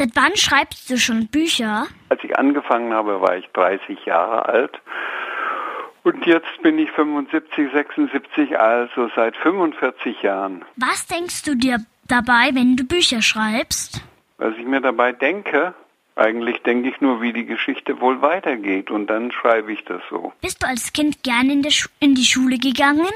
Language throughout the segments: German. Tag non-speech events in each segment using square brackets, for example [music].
Seit wann schreibst du schon Bücher? Als ich angefangen habe, war ich 30 Jahre alt. Und jetzt bin ich 75, 76, also seit 45 Jahren. Was denkst du dir dabei, wenn du Bücher schreibst? Was ich mir dabei denke, eigentlich denke ich nur, wie die Geschichte wohl weitergeht und dann schreibe ich das so. Bist du als Kind gern in, in die Schule gegangen?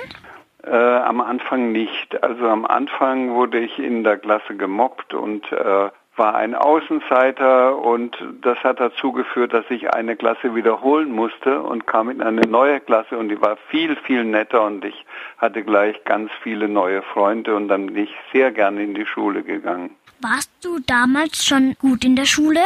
Äh, am Anfang nicht. Also am Anfang wurde ich in der Klasse gemobbt und äh, war ein Außenseiter und das hat dazu geführt, dass ich eine Klasse wiederholen musste und kam in eine neue Klasse und die war viel, viel netter und ich hatte gleich ganz viele neue Freunde und dann bin ich sehr gerne in die Schule gegangen. Warst du damals schon gut in der Schule?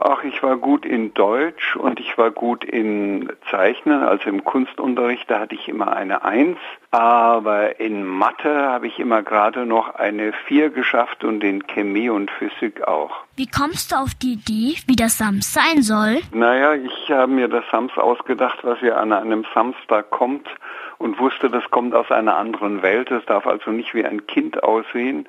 Ach, ich war gut in Deutsch und ich war gut in Zeichnen, also im Kunstunterricht, da hatte ich immer eine Eins. Aber in Mathe habe ich immer gerade noch eine Vier geschafft und in Chemie und Physik auch. Wie kommst du auf die Idee, wie das Sams sein soll? Naja, ich habe mir das Sams ausgedacht, was ja an einem Samstag kommt und wusste, das kommt aus einer anderen Welt. Es darf also nicht wie ein Kind aussehen.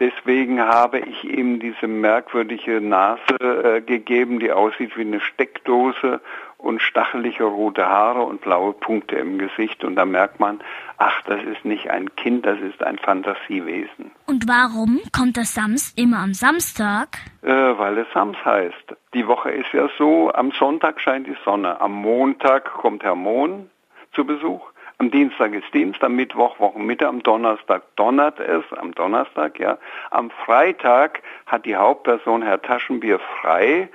Deswegen habe ich ihm diese merkwürdige Nase äh, gegeben, die aussieht wie eine Steckdose und stachelige rote Haare und blaue Punkte im Gesicht. Und da merkt man, ach, das ist nicht ein Kind, das ist ein Fantasiewesen. Und warum kommt das Sams immer am Samstag? Äh, weil es Sams heißt. Die Woche ist ja so, am Sonntag scheint die Sonne, am Montag kommt Herr Mohn zu Besuch. Am Dienstag ist Dienst, am Mittwoch Wochenmitte, am Donnerstag donnert es, am Donnerstag, ja. Am Freitag hat die Hauptperson Herr Taschenbier frei,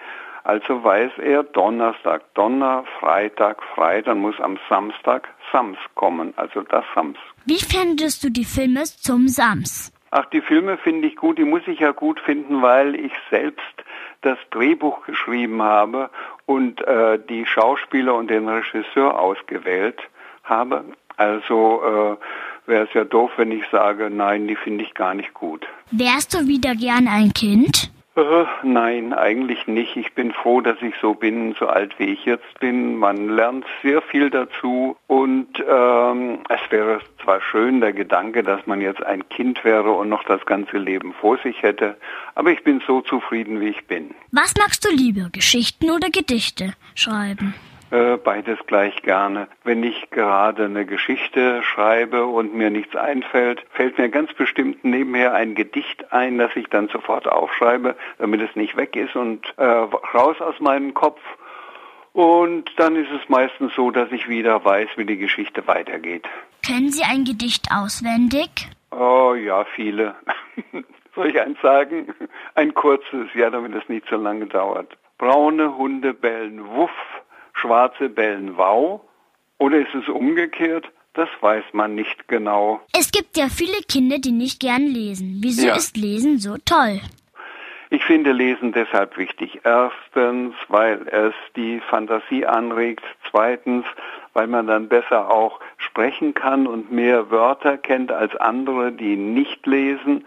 also weiß er Donnerstag Donner, Freitag frei, dann muss am Samstag Sams kommen, also das Sams. Wie findest du die Filme zum Sams? Ach, die Filme finde ich gut, die muss ich ja gut finden, weil ich selbst das Drehbuch geschrieben habe und äh, die Schauspieler und den Regisseur ausgewählt habe. Also äh, wäre es ja doof, wenn ich sage, nein, die finde ich gar nicht gut. Wärst du wieder gern ein Kind? Äh, nein, eigentlich nicht. Ich bin froh, dass ich so bin, so alt wie ich jetzt bin. Man lernt sehr viel dazu und ähm, es wäre zwar schön der Gedanke, dass man jetzt ein Kind wäre und noch das ganze Leben vor sich hätte, aber ich bin so zufrieden, wie ich bin. Was magst du lieber, Geschichten oder Gedichte schreiben? Äh, beides gleich gerne. Wenn ich gerade eine Geschichte schreibe und mir nichts einfällt, fällt mir ganz bestimmt nebenher ein Gedicht ein, das ich dann sofort aufschreibe, damit es nicht weg ist und äh, raus aus meinem Kopf. Und dann ist es meistens so, dass ich wieder weiß, wie die Geschichte weitergeht. Können Sie ein Gedicht auswendig? Oh ja, viele. [laughs] Soll ich eins sagen? Ein kurzes, ja, damit es nicht so lange dauert. Braune Hunde bellen Wuff, schwarze bellen Wow? Oder ist es umgekehrt? Das weiß man nicht genau. Es gibt ja viele Kinder, die nicht gern lesen. Wieso ja. ist Lesen so toll? Ich finde Lesen deshalb wichtig. Erstens, weil es die Fantasie anregt. Zweitens, weil man dann besser auch sprechen kann und mehr Wörter kennt als andere, die nicht lesen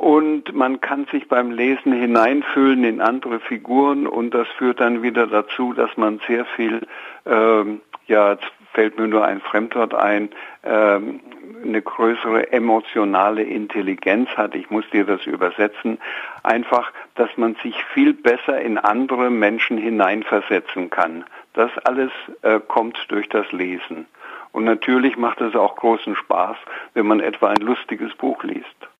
und man kann sich beim Lesen hineinfühlen in andere Figuren und das führt dann wieder dazu, dass man sehr viel, ähm, ja, jetzt fällt mir nur ein Fremdwort ein, ähm, eine größere emotionale Intelligenz hat. Ich muss dir das übersetzen. Einfach, dass man sich viel besser in andere Menschen hineinversetzen kann. Das alles äh, kommt durch das Lesen. Und natürlich macht es auch großen Spaß, wenn man etwa ein lustiges Buch liest.